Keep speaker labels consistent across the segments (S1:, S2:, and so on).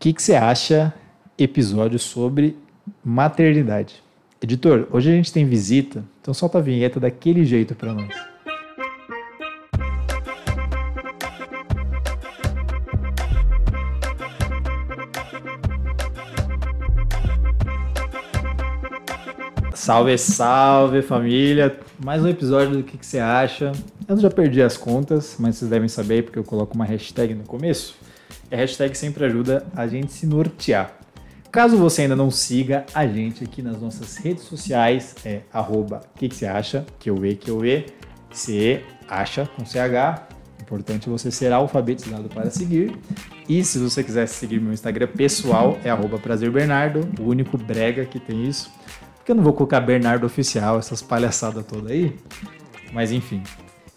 S1: que, que você acha episódio sobre maternidade? Editor, hoje a gente tem visita, então solta a vinheta daquele jeito para nós. Salve, salve família! Mais um episódio do que, que você acha. Eu já perdi as contas, mas vocês devem saber porque eu coloco uma hashtag no começo. A hashtag sempre ajuda a gente se nortear. Caso você ainda não siga a gente aqui nas nossas redes sociais, é arroba que, você acha, que eu E, que eu E, C acha com CH. Importante você ser alfabetizado para seguir. E se você quiser seguir meu Instagram pessoal, é arroba Prazer Bernardo, o único brega que tem isso. Porque eu não vou colocar Bernardo Oficial, essas palhaçadas todas aí. Mas enfim.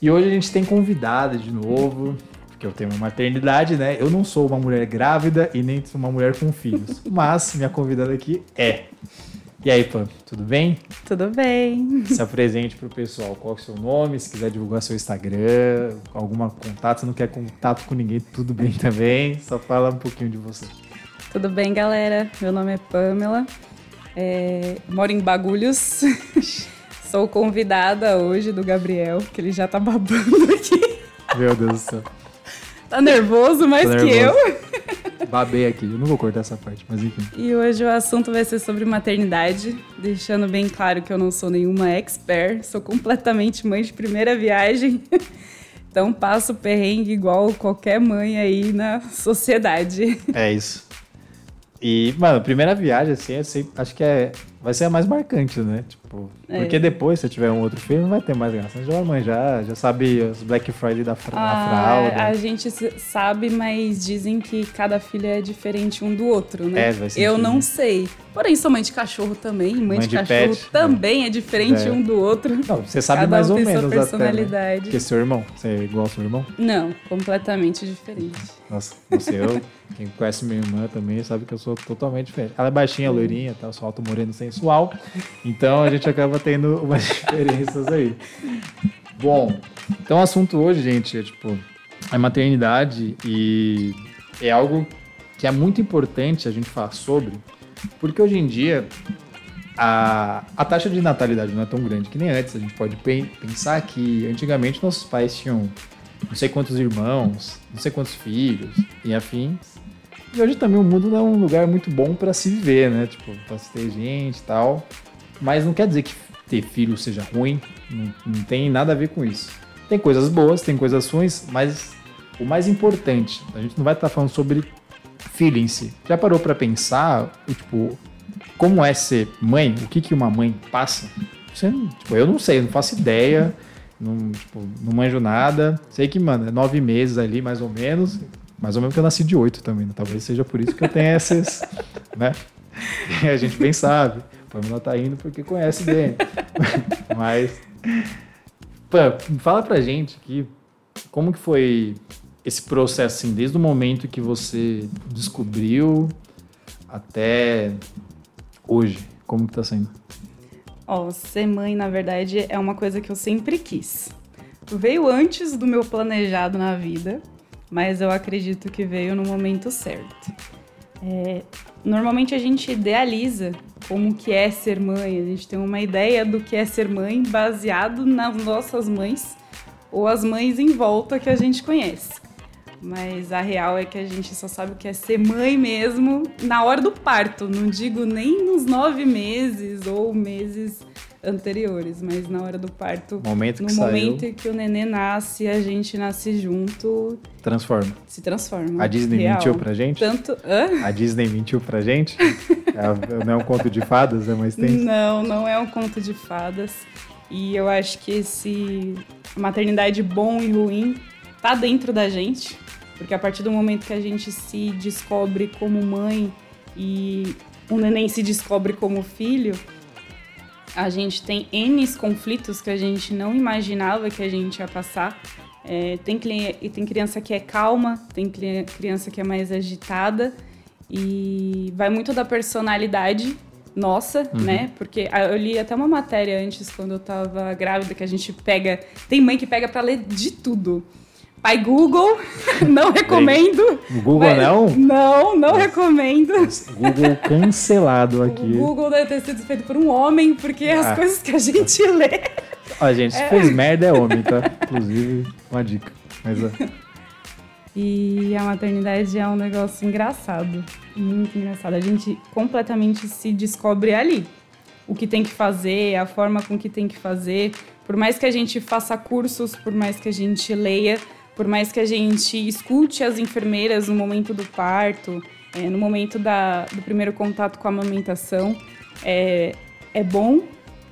S1: E hoje a gente tem convidada de novo que eu tenho uma maternidade, né? Eu não sou uma mulher grávida e nem sou uma mulher com filhos, mas minha convidada aqui é. E aí, Pam, tudo bem?
S2: Tudo bem.
S1: Se apresente para o pessoal. Qual é o seu nome? Se quiser divulgar seu Instagram, alguma contato, se não quer contato com ninguém, tudo bem também. Só fala um pouquinho de você.
S2: Tudo bem, galera? Meu nome é Pamela. É... Moro em Bagulhos. Sou convidada hoje do Gabriel, que ele já tá babando aqui.
S1: Meu Deus do céu.
S2: Tá nervoso mais nervoso. que
S1: eu. Babei aqui, eu não vou cortar essa parte, mas enfim.
S2: E hoje o assunto vai ser sobre maternidade, deixando bem claro que eu não sou nenhuma expert, sou completamente mãe de primeira viagem. Então passo perrengue igual qualquer mãe aí na sociedade.
S1: É isso. E, mano, primeira viagem, assim, acho que é vai ser a mais marcante, né? Tipo, é. porque depois, se tiver um outro filme, não vai ter mais graça. Já vai manjar, já sabe os Black Friday da, fra ah, fralda.
S2: A gente sabe, mas dizem que cada filho é diferente um do outro, né?
S1: É, vai ser
S2: Eu não sei. Porém, sou mãe de cachorro também. Mãe, mãe de, de, cachorro pet, também né? é diferente é. um do outro.
S1: Não, você sabe cada mais um ou
S2: tem
S1: menos
S2: sua personalidade.
S1: Até, né? Porque seu irmão, você é igual ao seu irmão?
S2: Não, completamente diferente.
S1: Nossa, você eu, quem conhece minha irmã também sabe que eu sou totalmente diferente. Ela é baixinha, loirinha, tá? Eu sou alto moreno sensual. Então a gente acaba tendo umas diferenças aí. Bom, então o assunto hoje, gente, é tipo, é maternidade e é algo que é muito importante a gente falar sobre, porque hoje em dia a, a taxa de natalidade não é tão grande que nem antes. A gente pode pensar que antigamente nossos pais tinham não sei quantos irmãos, não sei quantos filhos e afins. E hoje também o mundo é um lugar muito bom para se viver, né? Tipo, pra se ter gente e tal. Mas não quer dizer que ter filho seja ruim, não, não tem nada a ver com isso. Tem coisas boas, tem coisas ruins, mas o mais importante, a gente não vai estar falando sobre filho em si. Já parou para pensar, tipo, como é ser mãe? O que, que uma mãe passa? Você, tipo, eu não sei, eu não faço ideia, não, tipo, não manjo nada. Sei que, mano, é nove meses ali, mais ou menos. Mais ou menos que eu nasci de oito também, né? Talvez seja por isso que eu tenho esses, né? A gente bem sabe. Pamela tá indo porque conhece bem. Mas, pô, fala pra gente aqui como que foi esse processo, assim, desde o momento que você descobriu até hoje, como que tá sendo?
S2: Ó, oh, ser mãe, na verdade, é uma coisa que eu sempre quis. Veio antes do meu planejado na vida, mas eu acredito que veio no momento certo. É, normalmente a gente idealiza como que é ser mãe, a gente tem uma ideia do que é ser mãe baseado nas nossas mães ou as mães em volta que a gente conhece. Mas a real é que a gente só sabe o que é ser mãe mesmo na hora do parto. Não digo nem nos nove meses ou meses anteriores, mas na hora do parto,
S1: momento
S2: no momento saiu, em que o nenê nasce, a gente nasce junto.
S1: Transforma.
S2: Se transforma.
S1: A Disney
S2: real.
S1: mentiu pra gente?
S2: Tanto. Hã?
S1: A Disney mentiu pra gente? é, não é um conto de fadas, é mais tenso?
S2: Não, não é um conto de fadas. E eu acho que esse maternidade bom e ruim tá dentro da gente. Porque a partir do momento que a gente se descobre como mãe e o neném se descobre como filho, a gente tem N conflitos que a gente não imaginava que a gente ia passar. É, tem, tem criança que é calma, tem criança que é mais agitada e vai muito da personalidade nossa, uhum. né? Porque eu li até uma matéria antes, quando eu tava grávida, que a gente pega. Tem mãe que pega para ler de tudo. Pai Google, não recomendo.
S1: O Google
S2: Mas-
S1: não?
S2: Não, não recomendo.
S1: Google cancelado aqui.
S2: O Google deve ter sido feito por um homem, porque as
S1: Ah.
S2: coisas que a gente lê.
S1: Ó, gente, se fez merda é homem, tá? Inclusive, uma dica. Mas, ó,
S2: E a maternidade é um negócio engraçado, muito engraçado. A gente completamente se descobre ali. O que tem que fazer, a forma com que tem que fazer. Por mais que a gente faça cursos, por mais que a gente leia, por mais que a gente escute as enfermeiras no momento do parto, é, no momento da, do primeiro contato com a amamentação, é, é bom,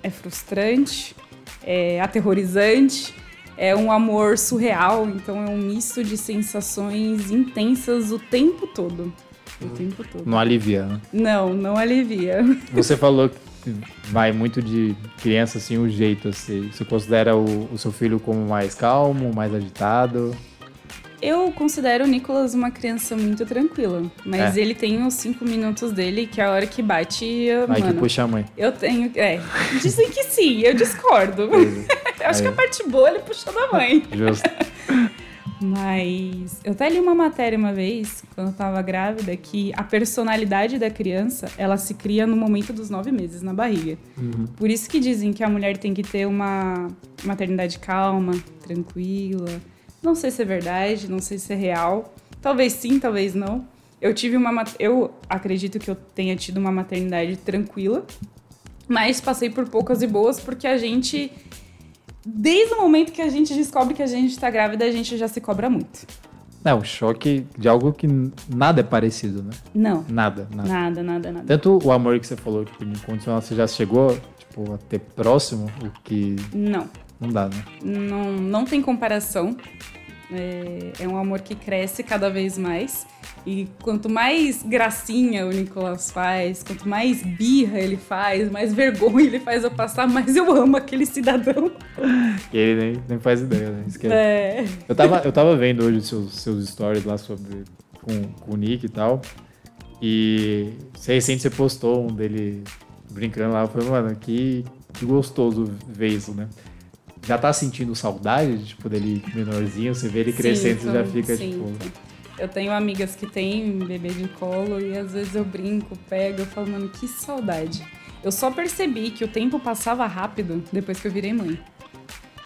S2: é frustrante, é aterrorizante, é um amor surreal, então é um misto de sensações intensas o tempo todo. O tempo todo.
S1: não alivia, né?
S2: Não, não alivia.
S1: Você falou que vai muito de criança, assim, o jeito, assim. Você considera o, o seu filho como mais calmo, mais agitado?
S2: Eu considero o Nicolas uma criança muito tranquila, mas
S1: É.
S2: ele tem os cinco minutos dele, que é a hora que bate,
S1: Vai que puxa a mãe.
S2: eu tenho... É, dizem que sim, eu discordo. eu acho que a parte boa ele puxou da mãe.
S1: Justo.
S2: Mas eu até li uma matéria uma vez, quando eu tava grávida, que a personalidade da criança, ela se cria no momento dos nove meses, na barriga.
S1: Uhum.
S2: Por isso que dizem que a mulher tem que ter uma maternidade calma, tranquila. Não sei se é verdade, não sei se é real. Talvez sim, talvez não. Eu tive uma eu acredito que eu tenha tido uma maternidade tranquila, mas passei por poucas e boas porque a gente desde o momento que a gente descobre que a gente tá grávida, a gente já se cobra muito.
S1: É um choque de algo que nada é parecido, né?
S2: Não,
S1: Nada, nada.
S2: nada, nada, nada.
S1: Tanto o amor que você falou, tipo, incondicional, você já chegou, tipo, a ter próximo, o que
S2: Não.
S1: não dá, né?
S2: não, não tem comparação. É, é um amor que cresce cada vez mais. E quanto mais gracinha o Nicolas faz, quanto mais birra ele faz, mais vergonha ele faz eu passar, mais eu amo aquele cidadão.
S1: E ele nem, nem faz ideia, né? Que é- Eu tava, eu tava vendo hoje seus, seus stories lá sobre com, com o Nick e tal. E você recente você postou um dele brincando lá. Eu falei, mano, que, que gostoso ver isso, né? Já tá sentindo saudade, tipo, dele menorzinho, você vê ele crescendo, você já
S2: sinto,
S1: fica,
S2: sinto.
S1: tipo.
S2: Eu tenho amigas que têm bebê de colo e às vezes eu brinco, pego, eu falo, mano, que saudade. Eu só percebi que o tempo passava rápido depois que eu virei mãe.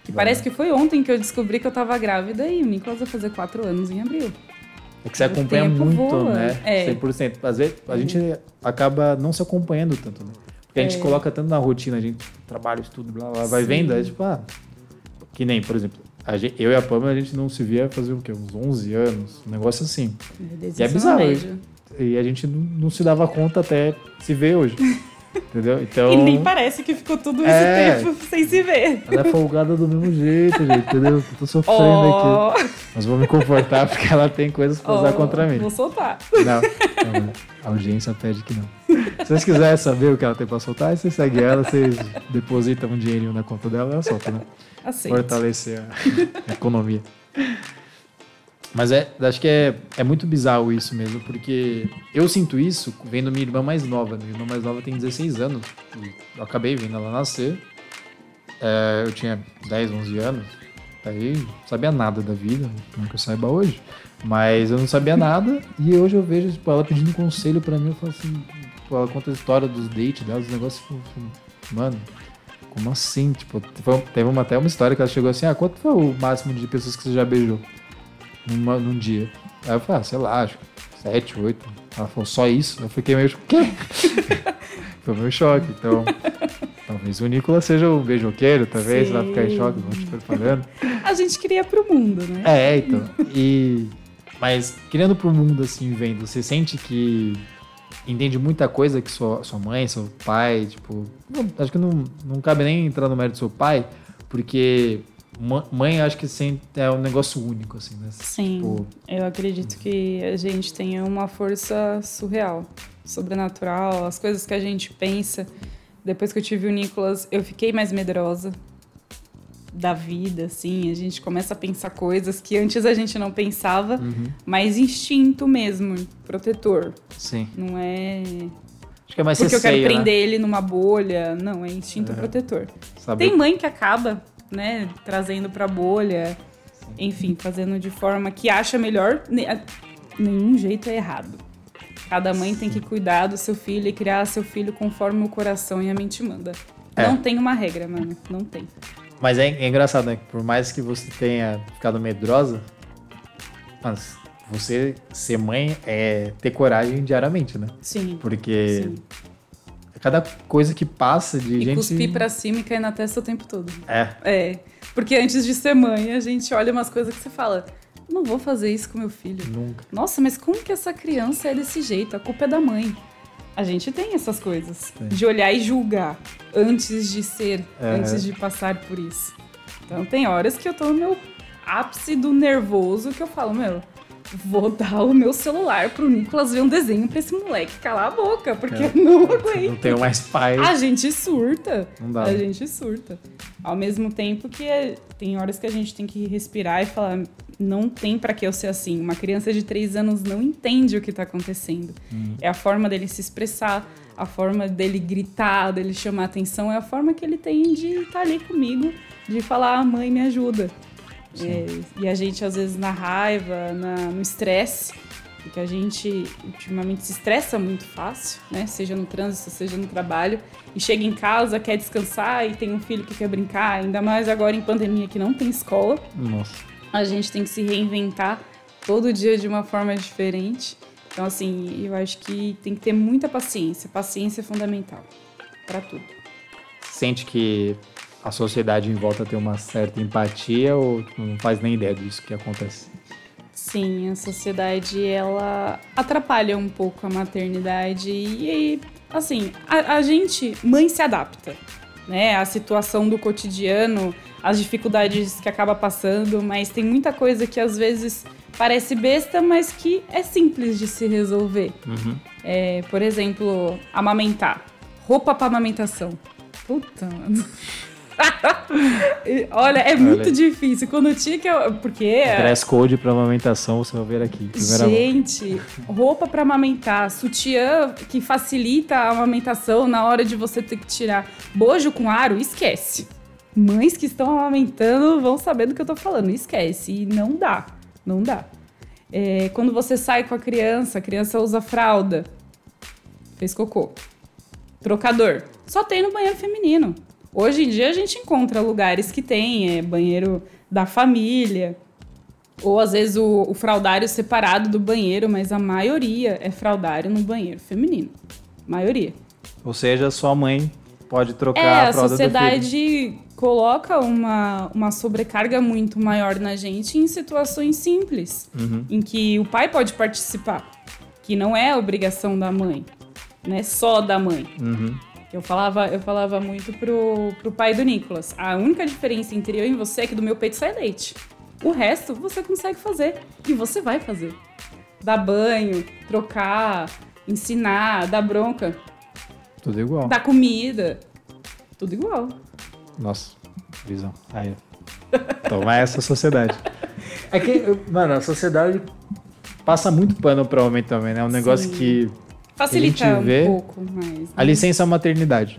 S2: Que
S1: Vai.
S2: parece que foi ontem que eu descobri que eu tava grávida e o Nicolas vai fazer quatro anos em abril.
S1: É que você
S2: O
S1: acompanha muito,
S2: voa.
S1: né?
S2: É.
S1: 100%. Às vezes a gente acaba não se acompanhando tanto, né? Porque a gente
S2: É.
S1: coloca tanto na rotina, a gente trabalha, estudo, blá, blá, vai
S2: Sim.
S1: vendo, é tipo, ah, que nem, por exemplo, gente- eu e a Pamela, a gente não se via fazer o quê? Uns 11 anos, um negócio assim. E é
S2: ensino
S1: bizarro. E a gente não, não se dava conta até se ver hoje. entendeu? Então.
S2: E nem parece que ficou tudo esse
S1: É.
S2: tempo sem se ver.
S1: Ela é folgada do mesmo jeito, gente, entendeu? Eu tô sofrendo aqui.
S2: Ó,
S1: Mas vou me comportar porque ela tem coisas pra usar
S2: ó,
S1: contra mim.
S2: Vou soltar.
S1: Não, não, a audiência pede que não. Se vocês quiserem saber o que ela tem pra soltar, aí vocês seguem ela, vocês depositam um dinheirinho na conta dela e ela solta, né?
S2: Aceito.
S1: Fortalecer a economia. Mas é, acho que é, é muito bizarro isso mesmo, porque eu sinto isso vendo minha irmã mais nova. Minha irmã mais nova tem 16 anos. e Eu acabei vendo ela nascer. É, eu tinha 10, 11 anos. Aí não sabia nada da vida, não que eu saiba hoje. Mas eu não sabia nada e hoje eu vejo tipo, ela pedindo conselho pra mim. Eu falo assim, pô, ela conta a história dos dates dela, dos negócios. falo, Mano, como assim? Tipo, teve uma, até uma história que ela chegou assim: ah, quanto foi o máximo de pessoas que você já beijou numa, num dia? Aí eu falei, ah, sei lá, acho que sete, oito. Ela falou, só isso? Eu fiquei meio, o quê? foi meio choque. Então, talvez o Nicolas seja o beijoqueiro, talvez,
S2: Sim.
S1: vai ficar em choque, vão te preparando.
S2: A gente queria pro mundo, né?
S1: É, então. E. Mas, criando pro mundo assim, vendo, você sente que entende muita coisa que sua, sua mãe, seu pai, tipo. não- acho que não, não cabe nem entrar no mérito do seu pai, porque mãe acho que sempre é um negócio único, assim, né?
S2: Sim.
S1: Tipo,
S2: Eu acredito que a gente tenha uma força surreal, sobrenatural, as coisas que a gente pensa. Depois que eu tive o Nicolas, eu fiquei mais medrosa da vida, assim. A gente começa a pensar coisas que antes a gente não pensava,
S1: uhum,
S2: mas instinto mesmo, protetor.
S1: sim.
S2: Não é
S1: Acho que é mais
S2: porque eu quero
S1: né?
S2: prender ele numa bolha. Não, é instinto
S1: É.
S2: protetor.
S1: Saber-
S2: Tem mãe que acaba, né, trazendo pra bolha. enfim, fazendo de forma que acha melhor, nenhum jeito é errado. Cada mãe tem que cuidar do seu filho e criar seu filho conforme o coração e a mente manda. É. Não tem uma regra, mano. Não tem.
S1: Mas é, é, engraçado, né? Por mais que você tenha ficado medrosa, mas você ser mãe é ter coragem diariamente, né?
S2: Sim.
S1: Porque sim. Cada coisa que passa de
S2: e
S1: gente.
S2: cuspir pra cima e cair na testa o tempo todo.
S1: É.
S2: É. Porque antes de ser mãe, a gente olha umas coisas que você fala não vou fazer isso com meu filho.
S1: Nunca.
S2: Nossa, mas como que essa criança é desse jeito? A culpa é da mãe. A gente tem essas coisas. Sim. De olhar e julgar antes de ser, é. antes de passar por isso. Então tem horas que eu tô no meu ápice do nervoso que eu falo, meu, vou dar o meu celular pro Nicolas ver um desenho pra esse moleque calar a boca, porque é, eu não aguento.
S1: Não tenho mais pai.
S2: A gente surta.
S1: Não dá.
S2: A gente surta. Ao mesmo tempo que é, tem horas que a gente tem que respirar e falar, não tem para que eu ser assim. Uma criança de três anos não entende o que tá acontecendo. Hum. É a forma dele se expressar, a forma dele gritar, dele chamar atenção, é a forma que ele tem de estar tá ali comigo, de falar, mãe, me ajuda. É, e a gente, às vezes, na raiva, na, no estresse, porque a gente ultimamente se estressa muito fácil, né? Seja no trânsito, seja no trabalho, e chega em casa, quer descansar e tem um filho que quer brincar, ainda mais agora em pandemia que não tem escola.
S1: Nossa.
S2: A gente tem que se reinventar todo dia de uma forma diferente. Então, assim, eu acho que tem que ter muita paciência. Paciência é fundamental para tudo.
S1: Sente que a sociedade em volta tem uma certa empatia ou não faz nem ideia disso que acontece?
S2: Sim, a sociedade ela atrapalha um pouco a maternidade e, assim, a, a gente, mãe se adapta, né? A situação do cotidiano, as dificuldades que acaba passando, mas tem muita coisa que às vezes parece besta, mas que é simples de se resolver.
S1: Uhum.
S2: É, por exemplo, amamentar. Roupa para amamentação. Puta, mano. Olha, é muito Olha. difícil. Quando tinha que. Porque.
S1: Dress code para amamentação, você vai ver aqui.
S2: Gente, roupa para amamentar, sutiã que facilita a amamentação na hora de você ter que tirar bojo com aro, esquece. Mães que estão amamentando vão saber do que eu tô falando, esquece. E não dá, não dá. É, quando você sai com a criança, a criança usa fralda, fez cocô. Trocador, só tem no banheiro feminino. Hoje em dia a gente encontra lugares que tem é, banheiro da família, ou às vezes o, o, fraldário separado do banheiro, mas a maioria é fraldário no banheiro feminino. Maioria.
S1: Ou seja, sua mãe pode trocar é, a fralda
S2: a sociedade coloca uma, uma sobrecarga muito maior na gente em situações simples,
S1: uhum.
S2: em que o pai pode participar, que não é obrigação da mãe, não é só da mãe.
S1: Uhum.
S2: Eu falava, eu falava muito pro, pro pai do Nicolas. A única diferença entre eu e você é que do meu peito sai leite. O resto você consegue fazer. E você vai fazer. Dar banho, trocar, ensinar, dar bronca.
S1: Tudo igual.
S2: Dar comida. Tudo igual.
S1: Nossa, visão. Aí. Toma essa sociedade. É que, mano, a sociedade passa muito pano pra homem também, né? É um negócio Sim. que
S2: Facilita um pouco mais.
S1: A licença maternidade.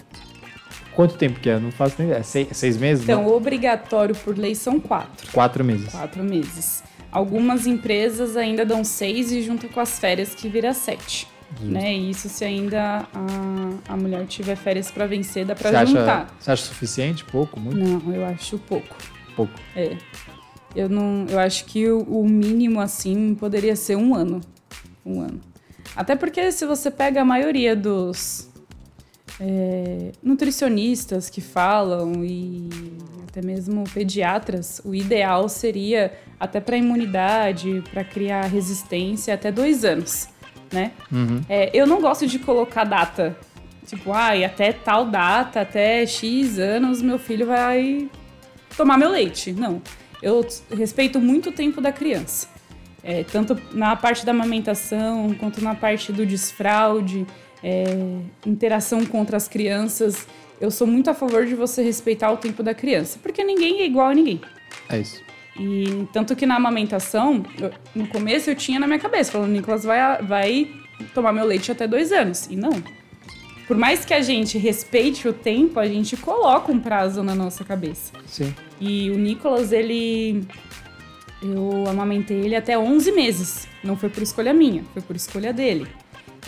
S1: Quanto tempo que é? Não faço nem ideia. Seis, seis meses?
S2: Então,
S1: não?
S2: obrigatório por lei são quatro.
S1: Quatro meses.
S2: Quatro meses. Algumas empresas ainda dão seis e junto com as férias que vira sete. Né? Isso se ainda a, a mulher tiver férias para vencer, dá para juntar.
S1: Acha, você acha suficiente? Pouco? Muito?
S2: Não, eu acho pouco.
S1: Pouco.
S2: É. Eu não, eu acho que o, o mínimo assim poderia ser um ano. Um ano. Até porque se você pega a maioria dos é, nutricionistas que falam e até mesmo pediatras, o ideal seria até para imunidade, para criar resistência, até dois anos, né?
S1: Uhum.
S2: É, eu não gosto de colocar data, tipo, ai, ah, até tal data, até x anos, meu filho vai tomar meu leite. Não, eu respeito muito o tempo da criança. É, tanto na parte da amamentação, quanto na parte do desfraude, é, interação com outras crianças. Eu sou muito a favor de você respeitar o tempo da criança, porque ninguém é igual a ninguém.
S1: É isso.
S2: E tanto que na amamentação, eu, no começo eu tinha na minha cabeça, falando, Nicolas vai, vai tomar meu leite até dois anos. E não. Por mais que a gente respeite o tempo, a gente coloca um prazo na nossa cabeça.
S1: Sim.
S2: E o Nicolas, ele eu amamentei ele até 11 meses. Não foi por escolha minha, foi por escolha dele.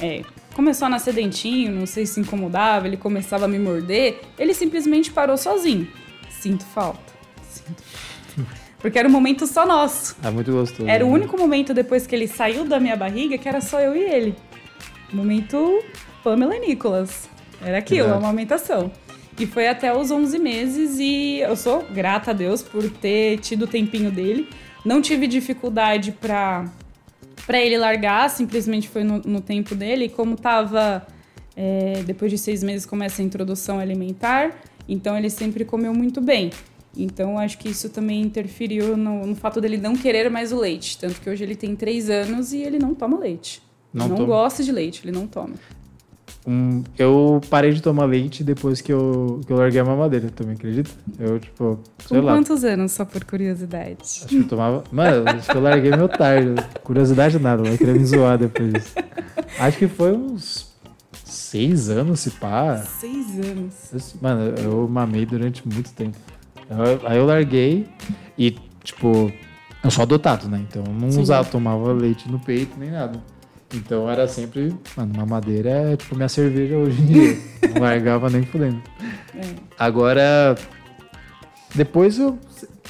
S2: É, começou a nascer dentinho, não sei se incomodava, ele começava a me morder, ele simplesmente parou sozinho. Sinto falta. Sinto falta. Porque era um momento só nosso.
S1: É muito gostoso.
S2: Era o
S1: né?
S2: único momento depois que ele saiu da minha barriga que era só eu e ele. Momento Pamela e Nicolas. Era aquilo, a amamentação. E foi até os 11 meses e eu sou grata a Deus por ter tido o tempinho dele. Não tive dificuldade pra, pra ele largar, simplesmente foi no, no tempo dele. E como tava, é, depois de seis meses começa a introdução alimentar, então ele sempre comeu muito bem. Então acho que isso também interferiu no, no fato dele não querer mais o leite. Tanto que hoje ele tem três anos e ele não toma leite.
S1: Não
S2: Não,
S1: toma.
S2: gosta de leite, ele não toma.
S1: Um, eu parei de tomar leite depois que eu, que eu larguei a mamadeira também, acredita? Eu, tipo, sei
S2: Com
S1: lá.
S2: quantos anos, só por curiosidade?
S1: Acho que eu tomava. Mano, acho que eu larguei meu tarde. Curiosidade nada, vai querer me zoar depois disso. Acho que foi uns seis anos, se pá.
S2: Seis anos.
S1: Mano, eu mamei durante muito tempo. Eu- aí eu larguei e, tipo, eu sou adotado, né? Então eu não
S2: Sim.
S1: usava, tomava leite no peito nem nada. Então era sempre, mano, mamadeira é tipo minha cerveja hoje em dia. não largava nem fudendo.
S2: É.
S1: Agora, depois eu.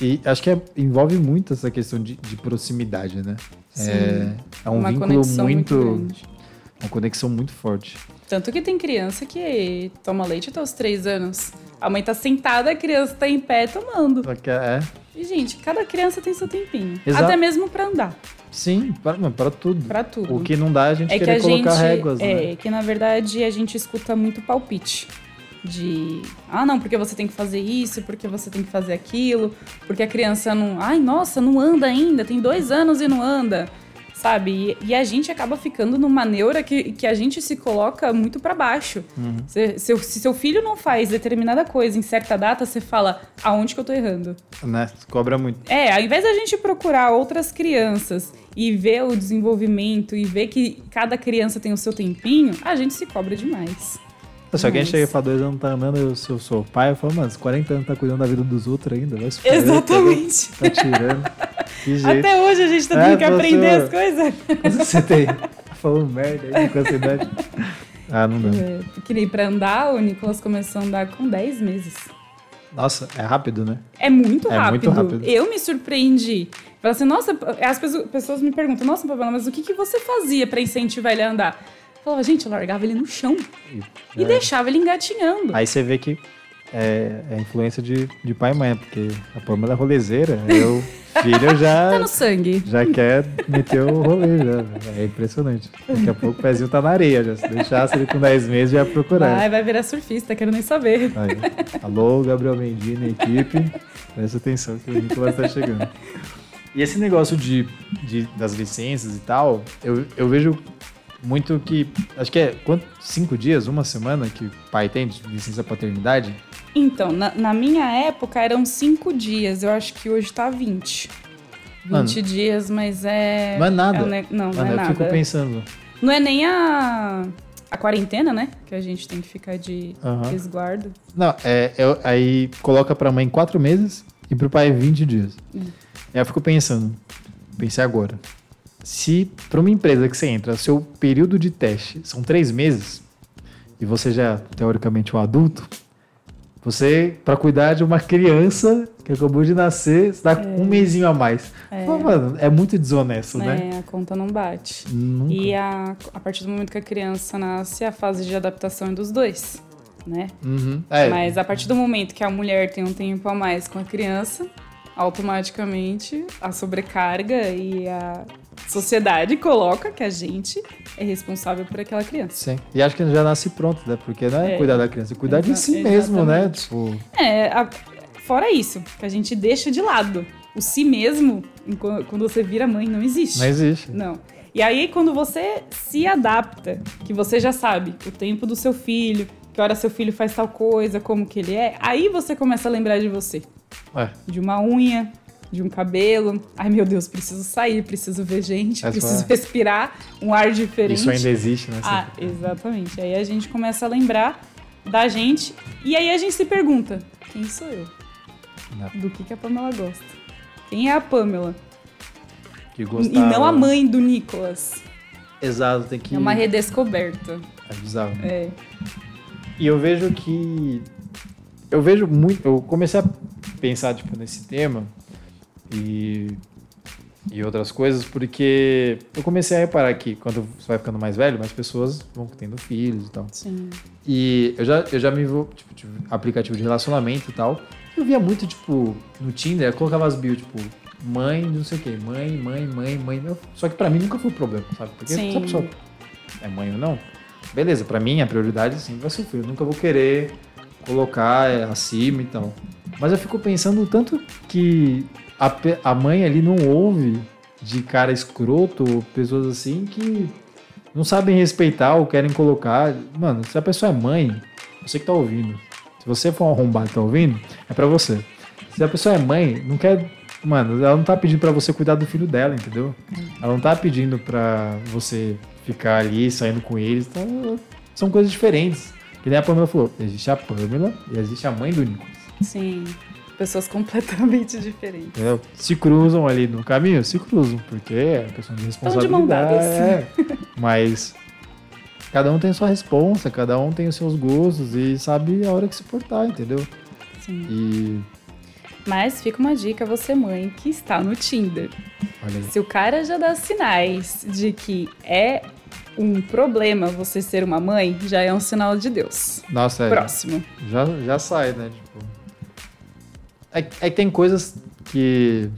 S1: E acho que é- envolve muito essa questão de, de proximidade, né? É,
S2: Sim.
S1: é um
S2: Uma
S1: vínculo
S2: conexão
S1: muito.
S2: muito
S1: uma conexão muito forte.
S2: Tanto que tem criança que toma leite até os três anos. A mãe tá sentada, a criança tá em pé tomando.
S1: Só que é.
S2: E, gente, cada criança tem seu tempinho.
S1: Exato.
S2: Até mesmo pra andar,
S1: Sim, para, mano, para tudo.
S2: pra tudo.
S1: O que não dá é a gente
S2: é que
S1: querer
S2: a
S1: colocar
S2: gente.
S1: réguas,
S2: é,
S1: né?
S2: que na verdade a gente escuta muito palpite. De. Ah, não, porque você tem que fazer isso, porque você tem que fazer aquilo, porque a criança não. Ai, nossa, não anda ainda, tem dois anos e não anda. Sabe? E, e a gente acaba ficando numa neura que, que a gente se coloca muito pra baixo.
S1: Uhum.
S2: Se, seu, se seu filho não faz determinada coisa em certa data, você fala, aonde que eu tô errando?
S1: né? Cobra muito.
S2: É, ao invés da gente procurar outras crianças e ver o desenvolvimento e ver que cada criança tem o seu tempinho, a gente se cobra demais.
S1: Se alguém
S2: Mas-
S1: chega e fala, dois anos tá andando, eu, se eu sou pai, eu falo, mano, esse 40 anos tá cuidando da vida dos outros ainda, vai se fuder,
S2: Exatamente.
S1: Tá tirando. Que jeito.
S2: Até hoje a gente tá
S1: É,
S2: tendo que aprender as coisas.
S1: Quanto você tem? Tá falando merda aí com essa idade. Ah, não dá.
S2: É, que nem pra andar, o Nicolas começou a andar com 10 meses.
S1: Nossa, é rápido, né?
S2: É muito
S1: É
S2: rápido.
S1: muito rápido.
S2: Eu me surpreendi. Falei assim, nossa, as pessoas, me perguntam, nossa, Pamela, mas o que, que você fazia pra incentivar ele a andar? Eu falava, gente, eu largava ele no chão e
S1: É.
S2: deixava ele engatinhando.
S1: Aí você vê que é, é influência de, de pai e mãe, porque a Pamela é rolezeira, aí o filho já,
S2: Tá no sangue.
S1: já quer meter o rolê, já. É impressionante. Daqui a pouco o pezinho tá na areia, já. Se deixasse ele com 10 meses, já ia procurar.
S2: Vai, vai virar surfista, quero nem saber.
S1: Aí. Alô, Gabriel Mendina, equipe. Presta atenção que o Nicolas tá chegando. E esse negócio de, de- das licenças e tal, eu, eu vejo muito que. Acho que é quanto, cinco dias, uma semana que o pai tem de licença paternidade?
S2: Então, na, na minha época eram cinco dias, eu acho que hoje tá 20. 20
S1: Mano,
S2: dias, mas é.
S1: não é nada.
S2: é ne- não, não
S1: Mano,
S2: é
S1: eu
S2: nada.
S1: fico pensando.
S2: Não é nem a, a quarentena, né? Que a gente tem que ficar de
S1: Aham.
S2: resguardo.
S1: Não, é, é- aí coloca pra mãe quatro meses e pro pai 20 dias.
S2: Hum.
S1: Aí eu fico pensando, pensei agora. Se pra uma empresa que você entra, seu período de teste são três meses, e você já, teoricamente, um adulto, você, pra cuidar de uma criança que acabou de nascer, você dá um mesinho a mais.
S2: É.
S1: Pô, mano, é muito desonesto, né?
S2: É, a conta não bate.
S1: Nunca.
S2: E a, a partir do momento que a criança nasce, a fase de adaptação é dos dois, né?
S1: Uhum. É,
S2: Mas a partir do momento que a mulher tem um tempo a mais com a criança, automaticamente a sobrecarga e a sociedade coloca que a gente é responsável por aquela criança.
S1: Sim. E acho que já nasce pronto, né? Porque não é,
S2: É.
S1: cuidar da criança, é cuidar de si mesmo, né? Tipo,
S2: É, a- fora isso, que a gente deixa de lado. O si mesmo, quando você vira mãe, não existe.
S1: não existe.
S2: Não. E aí, quando você se adapta, que você já sabe o tempo do seu filho, que hora seu filho faz tal coisa, como que ele é, aí você começa a lembrar de você.
S1: É.
S2: De uma unha, de um cabelo. Ai, meu Deus, preciso sair, preciso ver gente,
S1: Essa
S2: preciso
S1: é-
S2: respirar um ar diferente.
S1: Isso ainda existe, né?
S2: Ah, exatamente. Aí a gente começa a lembrar da gente e aí a gente se pergunta: quem sou eu?
S1: Não.
S2: Do que, que a Pamela gosta? Quem é a Pamela?
S1: que
S2: E
S1: gostava.
S2: não a mãe do Nicolas.
S1: Exato, tem que
S2: É uma redescoberta.
S1: é bizarro.
S2: É.
S1: E eu vejo que. Eu vejo muito. Eu comecei a pensar tipo, nesse tema e, e outras coisas, porque eu comecei a reparar que quando você vai ficando mais velho, mais pessoas vão tendo filhos e tal.
S2: Sim.
S1: E eu já, eu já me envol... tipo, tive aplicativo de relacionamento e tal. Eu via muito, tipo, no Tinder, eu colocava as bio, tipo, mãe, não sei o quê, mãe, mãe, mãe, mãe. Eu- Só que pra mim nunca foi um problema, sabe? Porque
S2: Sim.
S1: se a pessoa é mãe ou não, beleza, pra mim a prioridade sim vai ser o filho. Eu nunca vou querer colocar é, acima e tal. Mas eu fico pensando tanto que a, a mãe ali não ouve de cara escroto pessoas assim que não sabem respeitar ou querem colocar. Mano, se a pessoa é mãe, você que tá ouvindo. Se você for um arrombado e tá ouvindo, é pra você. Se a pessoa é mãe, não quer. Mano, ela não tá pedindo pra você cuidar do filho dela, entendeu? Ela não tá pedindo pra você ficar ali saindo com eles. Então, são coisas diferentes. Que nem a Pamela falou: existe a Pamela e existe a mãe do Nicolas.
S2: Sim. Pessoas completamente diferentes.
S1: Entendeu? Se cruzam ali no caminho, se cruzam, porque é questão de
S2: Estão de mão
S1: responsabilidade.
S2: dadas.
S1: é. Mas cada um tem sua responsa, cada um tem os seus gostos e sabe a hora que se portar, entendeu?
S2: Sim.
S1: E
S2: Mas fica uma dica, você mãe que está no Tinder.
S1: olha aí.
S2: Se o cara já dá sinais de que é um problema você ser uma mãe, já é um sinal de Deus.
S1: Nossa, é,
S2: Próximo.
S1: já, já sai, né? Tipo, é, é que tem coisas que.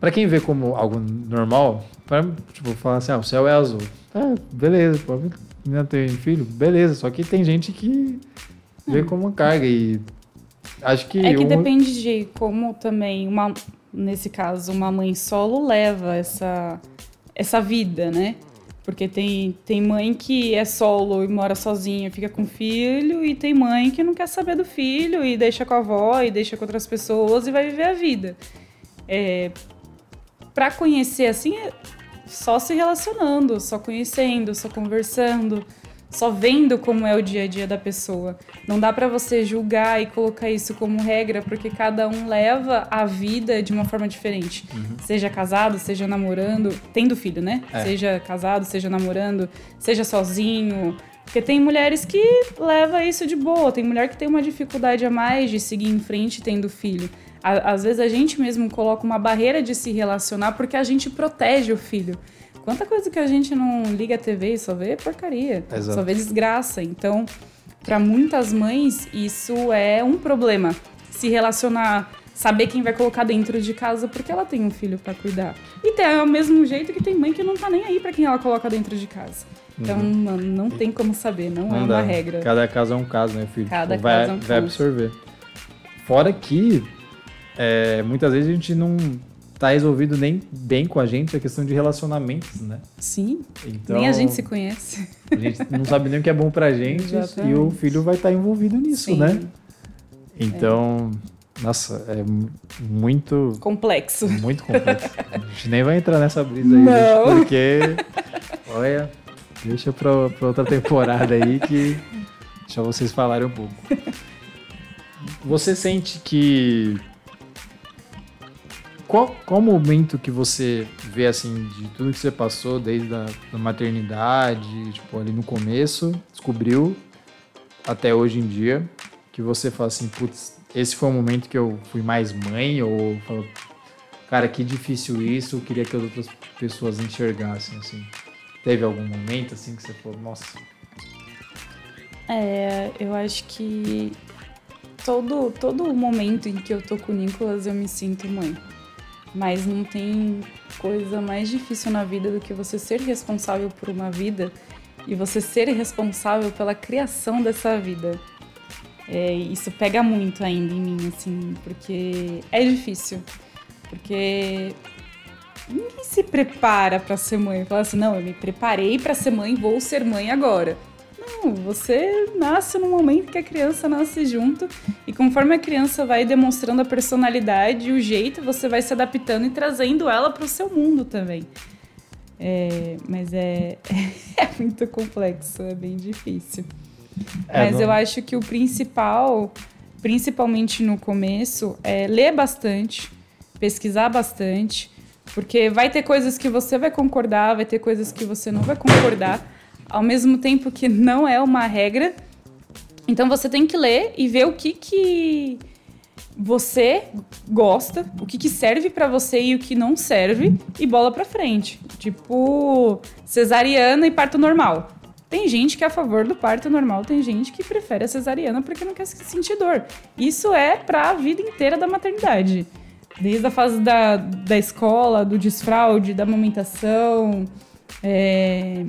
S1: Pra quem vê como algo normal, pra, tipo, falar assim, ah, o céu é azul. É, beleza, pô, menina tem filho, beleza. Só que tem gente que vê como uma carga e acho que.
S2: É que
S1: um-
S2: depende de como também uma, nesse caso, uma mãe solo leva essa essa vida, né? Porque tem, tem mãe que é solo e mora sozinha, fica com filho, e tem mãe que não quer saber do filho e deixa com a avó e deixa com outras pessoas e vai viver a vida. É, para conhecer assim, é só se relacionando, só conhecendo, só conversando, só vendo como é o dia a dia da pessoa. Não dá pra você julgar e colocar isso como regra, porque cada um leva a vida de uma forma diferente. Seja casado, seja namorando, tendo filho, né?
S1: É.
S2: Seja casado, seja namorando, seja sozinho. Porque tem mulheres que leva isso de boa, tem mulher que tem uma dificuldade a mais de seguir em frente tendo filho. Às vezes a gente mesmo coloca uma barreira de se relacionar porque a gente protege o filho. Quanta coisa que a gente não liga a TV e só vê porcaria,
S1: Exato.
S2: só vê desgraça. Então, para muitas mães, isso é um problema. Se relacionar, saber quem vai colocar dentro de casa porque ela tem um filho para cuidar. E tem ao mesmo jeito que tem mãe que não tá nem aí para quem ela coloca dentro de casa. Então, mano, não tem como saber, não, é
S1: Uhum. Não
S2: uma
S1: dá.
S2: regra.
S1: Cada caso é um caso, né, filho?
S2: Cada
S1: Tipo, vai,
S2: caso é um
S1: vai
S2: caso.
S1: absorver. Fora que é, muitas vezes a gente não tá resolvido nem bem com a gente a questão de relacionamentos, né?
S2: Sim,
S1: Então,
S2: nem a gente se conhece.
S1: a gente não sabe nem o que é bom pra gente e
S2: Exatamente.
S1: o filho vai estar envolvido nisso,
S2: Sim,
S1: né? Então, nossa, é mu- muito,
S2: Complexo.
S1: muito complexo. a gente nem vai entrar nessa brisa aí,
S2: Não.
S1: gente, porque, olha, deixa pra, pra outra temporada aí que deixa vocês falarem um pouco. Você sente que qual, qual momento que você vê assim de tudo que você passou desde a da maternidade, tipo ali no começo, descobriu até hoje em dia, que você fala assim, putz, esse foi o momento que eu fui mais mãe ou falou, cara, que difícil isso, eu queria que as outras pessoas enxergassem assim. Teve algum momento assim que você falou, nossa,
S2: É, eu acho que todo, todo momento em que eu tô com o Nicolas eu me sinto mãe. Mas não tem coisa mais difícil na vida do que você ser responsável por uma vida e você ser responsável pela criação dessa vida. É, isso pega muito ainda em mim, assim, porque é difícil. Porque ninguém se prepara pra ser mãe. Fala assim, não, eu me preparei pra ser mãe, vou ser mãe agora. Não, você nasce no momento que a criança nasce junto e conforme a criança vai demonstrando a personalidade e o jeito, você vai se adaptando e trazendo ela para o seu mundo também. É, mas é, é muito complexo, é bem difícil.
S1: É,
S2: mas
S1: não-
S2: eu acho que o principal, principalmente no começo, é ler bastante, pesquisar bastante, Porque vai ter coisas que você vai concordar, vai ter coisas que você não vai concordar, ao mesmo tempo que não é uma regra. Então você tem que ler e ver o que que você gosta, o que, que serve para você e o que não serve e bola para frente. Tipo, cesariana e parto normal. Tem gente que é a favor do parto normal, tem gente que prefere a cesariana porque não quer sentir dor. Isso é para a vida inteira da maternidade. Desde a fase da, da escola, do desfraude, da amamentação, é,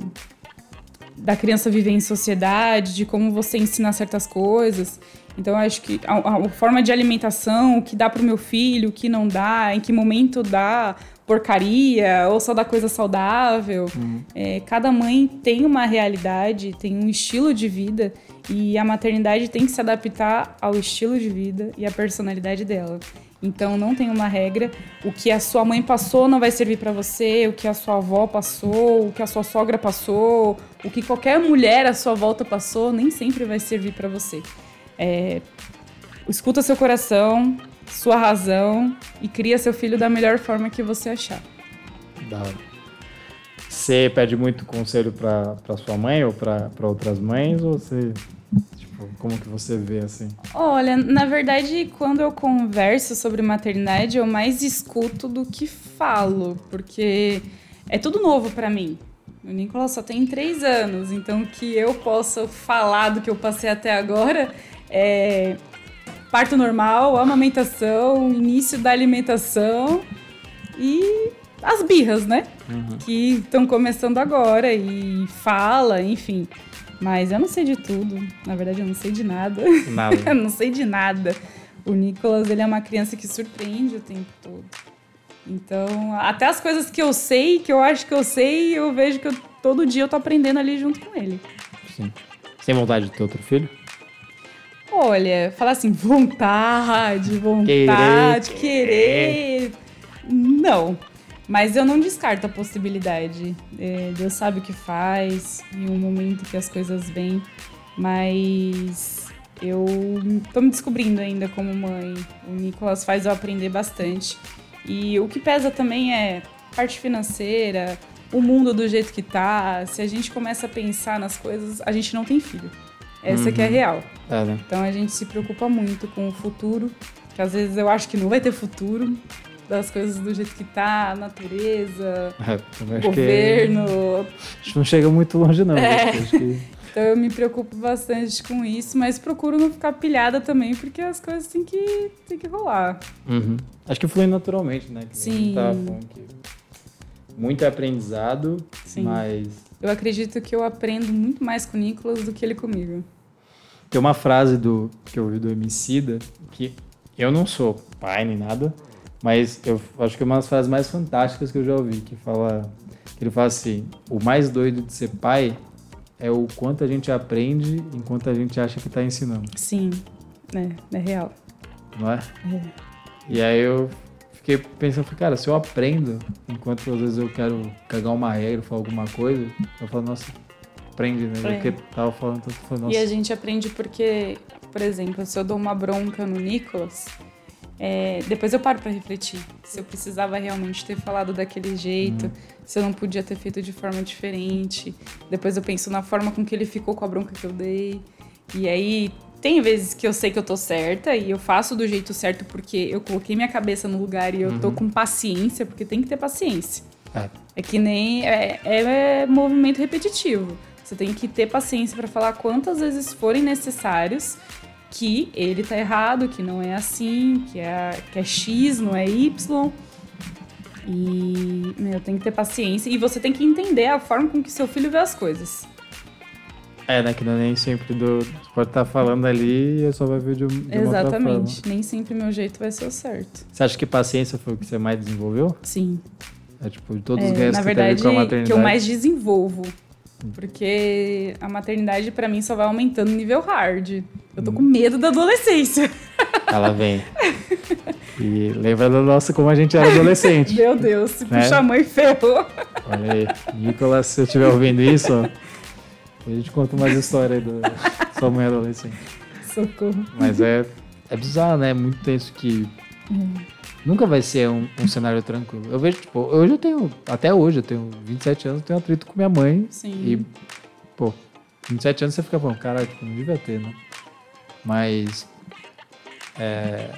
S2: da criança viver em sociedade, de como você ensina certas coisas. Então, acho que a, a, forma de alimentação, o que dá pro meu filho, o que não dá, em que momento dá porcaria ou só dá coisa saudável. Uhum. É, cada mãe tem uma realidade, tem um estilo de vida e a maternidade tem que se adaptar ao estilo de vida e à personalidade dela. Então não tem uma regra. O que a sua mãe passou não vai servir para você, o que a sua avó passou, o que a sua sogra passou, o que qualquer mulher à sua volta passou, nem sempre vai servir para você. É, escuta seu coração, sua razão e cria seu filho da melhor forma que você achar.
S1: Da Você pede muito conselho para sua mãe ou para outras mães ou você tipo, como que você vê assim?
S2: Olha, na verdade, quando eu converso sobre maternidade, eu mais escuto do que falo, porque é tudo novo para mim. O Nicolas só tem três anos, então que eu possa falar do que eu passei até agora é, parto normal, amamentação, início da alimentação e as birras, né? Uhum. Que estão começando agora e fala, enfim. Mas eu não sei de tudo. Na verdade, eu não sei de nada. Nada. eu não sei de nada. O Nicolas, ele é uma criança que surpreende o tempo todo. Então, até as coisas que eu sei, que eu acho que eu sei, eu vejo que eu, todo dia eu tô aprendendo ali junto com ele.
S1: Sim. Sem vontade de ter outro filho?
S2: Olha, falar assim, vontade, vontade, querer. querer. Não. Mas eu não descarto a possibilidade. É, Deus sabe o que faz, em um momento que as coisas vêm. Mas eu tô me descobrindo ainda como mãe. O Nicolas faz eu aprender bastante. E o que pesa também é parte financeira, o mundo do jeito que tá. Se a gente começa a pensar nas coisas, a gente não tem filho. Essa uhum. que é
S1: uhum.
S2: real.
S1: É, né?
S2: Então a gente se preocupa muito com o futuro, que às vezes eu acho que não vai ter futuro das coisas do jeito que tá, a natureza, é, governo.
S1: A gente não chega muito longe não.
S2: É. Que... Então eu me preocupo bastante com isso, mas procuro não ficar pilhada também, porque as coisas têm que, têm que rolar.
S1: Uhum. Acho que flui naturalmente, né? Que
S2: Sim.
S1: Tá que muito aprendizado, Sim. mas
S2: eu acredito que eu aprendo muito mais com o Nicolas do que ele comigo.
S1: Tem uma frase do que eu ouvi do Emicida, que eu não sou pai nem nada, mas eu acho que é uma das frases mais fantásticas que eu já ouvi, que fala que ele fala assim: "O mais doido de ser pai é o quanto a gente aprende enquanto a gente acha que está ensinando".
S2: Sim, é, é real.
S1: Não é?
S2: É.
S1: E aí eu fiquei pensando, cara, se eu aprendo, enquanto às vezes eu quero cagar uma regra, falar alguma coisa, eu falo, nossa, aprende, né? É. Porque tava falando, tanto falando, nossa.
S2: E a gente aprende porque, por exemplo, se eu dou uma bronca no Nicolas, é, depois eu paro para refletir se eu precisava realmente ter falado daquele jeito, uhum. se eu não podia ter feito de forma diferente. Depois eu penso na forma com que ele ficou com a bronca que eu dei. E aí tem vezes que eu sei que eu tô certa e eu faço do jeito certo porque eu coloquei minha cabeça no lugar e eu uhum. tô com paciência, porque tem que ter paciência. É, é que nem. É, é, movimento repetitivo. Você tem que ter paciência para falar quantas vezes forem necessários que ele tá errado, que não é assim, que é, que é X, não é Y. E, meu, tem que ter paciência. E você tem que entender a forma com que seu filho vê as coisas.
S1: É, né? Que não é nem sempre do. Você pode estar falando ali e só vai ver de, de
S2: Exatamente. Nem sempre meu jeito vai ser o certo.
S1: Você acha que paciência foi o que você mais desenvolveu?
S2: Sim.
S1: É tipo, de todos é, os ganhos
S2: que
S1: verdade,
S2: teve com
S1: a maternidade.
S2: que eu mais desenvolvo. Porque a maternidade, para mim, só vai aumentando nível hard. Eu tô hum. com medo da adolescência.
S1: Ela vem. E lembra da nossa como a gente era adolescente.
S2: Meu Deus, se né? puxa a mãe ferrou.
S1: Olha aí. Nicolas, se eu estiver ouvindo isso, a gente conta mais história aí da sua mãe adolescente.
S2: Socorro.
S1: Mas é, é bizarro, né? É muito tenso que. Nunca vai ser um, um, cenário tranquilo. Eu vejo, tipo, hoje eu tenho, até hoje, eu tenho 27 anos, eu tenho atrito com minha mãe.
S2: Sim.
S1: E, pô, 27 anos você fica falando, caralho, tipo, não devia ter, né? Mas. É.